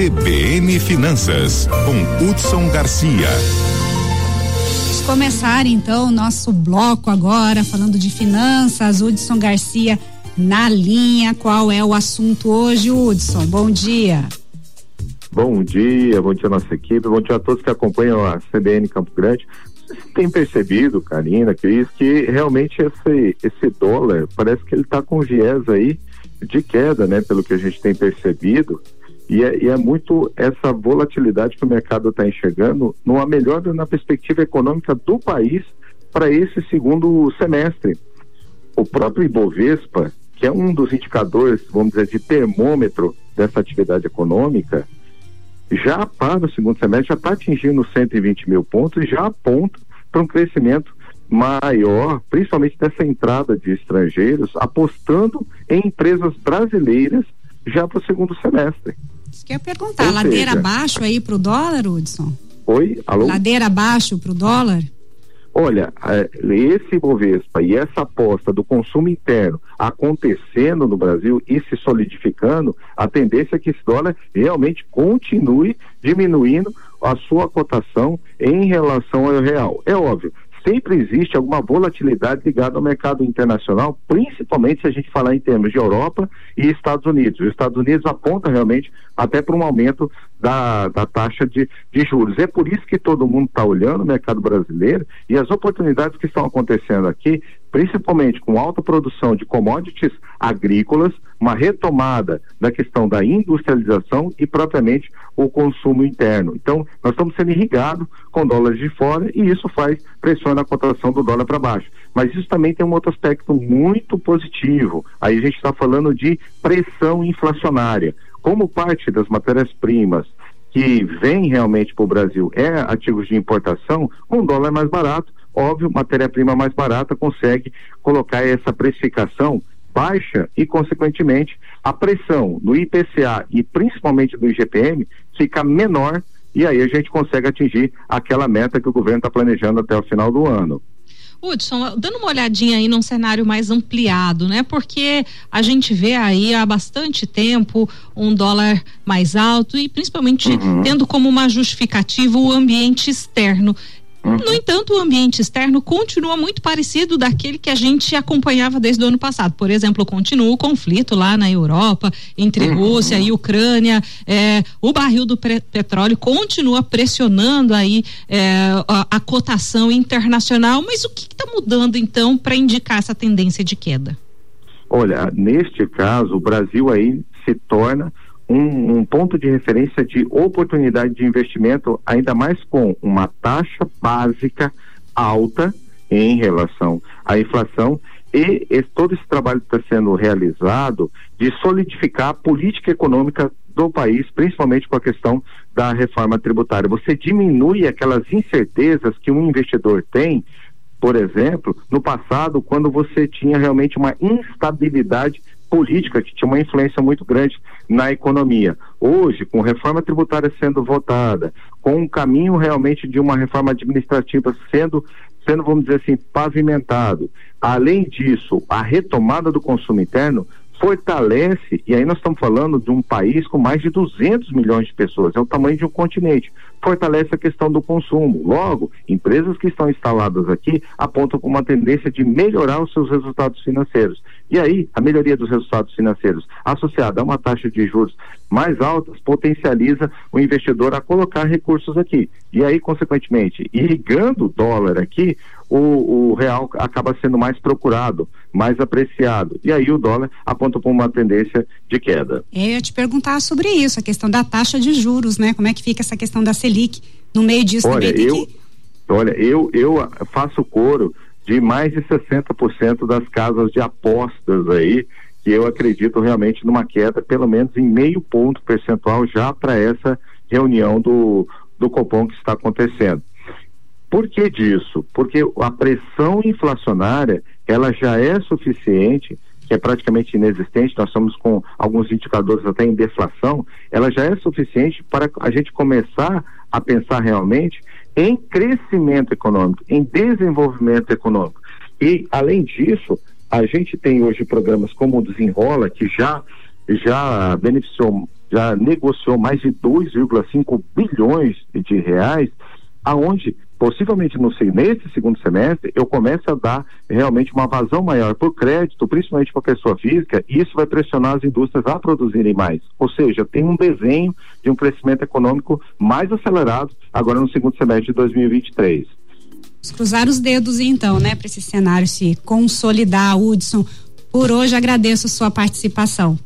CBN Finanças, com Hudson Garcia. Vamos começar então o nosso bloco agora, falando de finanças. Hudson Garcia na linha. Qual é o assunto hoje, Hudson? Bom dia. Bom dia, bom dia à nossa equipe, bom dia a todos que acompanham a CBN Campo Grande. Vocês têm percebido, Karina, Cris, que realmente esse, esse dólar parece que ele está com viés aí de queda, né? Pelo que a gente tem percebido. E é, e é muito essa volatilidade que o mercado está enxergando numa melhora na perspectiva econômica do país para esse segundo semestre. O próprio Ibovespa, que é um dos indicadores, vamos dizer, de termômetro dessa atividade econômica, já para o segundo semestre já está atingindo 120 mil pontos e já aponta para um crescimento maior, principalmente dessa entrada de estrangeiros, apostando em empresas brasileiras já para o segundo semestre. Que eu ia perguntar, Ou ladeira seja, abaixo aí para o dólar, Hudson? Oi, alô? Ladeira abaixo para o dólar? Olha, esse Bovespa e essa aposta do consumo interno acontecendo no Brasil e se solidificando, a tendência é que esse dólar realmente continue diminuindo a sua cotação em relação ao real. É óbvio, sempre existe alguma volatilidade ligada ao mercado internacional, principalmente se a gente falar em termos de Europa e Estados Unidos. Os Estados Unidos aponta realmente até para um aumento da, da taxa de, de juros. É por isso que todo mundo está olhando o mercado brasileiro e as oportunidades que estão acontecendo aqui, principalmente com alta produção de commodities agrícolas, uma retomada da questão da industrialização e propriamente o consumo interno. Então, nós estamos sendo irrigados com dólares de fora e isso faz pressão na cotação do dólar para baixo. Mas isso também tem um outro aspecto muito positivo. Aí a gente está falando de pressão inflacionária. Como parte das matérias-primas que vem realmente para o Brasil é ativos de importação, com dólar mais barato, óbvio, matéria-prima mais barata consegue colocar essa precificação baixa e, consequentemente, a pressão no IPCA e principalmente do IGPM fica menor e aí a gente consegue atingir aquela meta que o governo está planejando até o final do ano. Hudson, dando uma olhadinha aí num cenário mais ampliado, né? Porque a gente vê aí há bastante tempo um dólar mais alto e principalmente uhum. tendo como uma justificativa o ambiente externo. Uhum. No entanto, o ambiente externo continua muito parecido daquele que a gente acompanhava desde o ano passado. Por exemplo, continua o conflito lá na Europa entre uhum. Rússia e Ucrânia. É, o barril do petróleo continua pressionando aí é, a, a, cotação internacional. Mas o que está mudando então para indicar essa tendência de queda? Olha, neste caso, o Brasil aí se torna um, um, ponto de referência de oportunidade de investimento, ainda mais com uma taxa básica alta em relação à inflação e esse, todo esse trabalho está sendo realizado de solidificar a política econômica do país, principalmente com a questão da reforma tributária. Você diminui aquelas incertezas que um investidor tem, por exemplo, no passado, quando você tinha realmente uma instabilidade política que tinha uma influência muito grande na economia. Hoje, com reforma tributária sendo votada, com um caminho realmente de uma reforma administrativa sendo sendo, vamos dizer assim, pavimentado. Além disso, a retomada do consumo interno fortalece, e aí nós estamos falando de um país com mais de 200 milhões de pessoas, é o tamanho de um continente, fortalece a questão do consumo. Logo, empresas que estão instaladas aqui apontam com uma tendência de melhorar os seus resultados financeiros. E aí, a melhoria dos resultados financeiros, associada a uma taxa de juros mais alta, potencializa o investidor a colocar recursos aqui. E aí, consequentemente, irrigando o dólar aqui, o, o, real acaba sendo mais procurado, mais apreciado. E aí o dólar aponta para uma tendência de queda. Eu ia te perguntar sobre isso, a questão da taxa de juros, né? Como é que fica essa questão da Selic no meio disso olha, também? Eu, que... Olha, eu, eu faço coro de mais de 60% das casas de apostas aí, que eu acredito realmente numa queda, pelo menos em meio ponto percentual já para essa reunião do, do Copom que está acontecendo. Por que disso? Porque a pressão inflacionária ela já é suficiente, que é praticamente inexistente, nós estamos com alguns indicadores até em deflação, ela já é suficiente para a gente começar a pensar realmente em crescimento econômico, em desenvolvimento econômico. E, além disso, a gente tem hoje programas como o Desenrola, que já, já beneficiou já negociou mais de 2,5 bilhões de reais, aonde possivelmente no, nesse segundo semestre eu começo a dar realmente uma vazão maior por crédito, principalmente para a pessoa física, e isso vai pressionar as indústrias a produzirem mais. Ou seja, tem um desenho de um crescimento econômico mais acelerado agora no segundo semestre de 2023. Cruzar os dedos então, né, para esse cenário se consolidar, Hudson. Por hoje agradeço sua participação.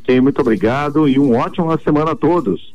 Ok, muito obrigado e uma ótima semana a todos.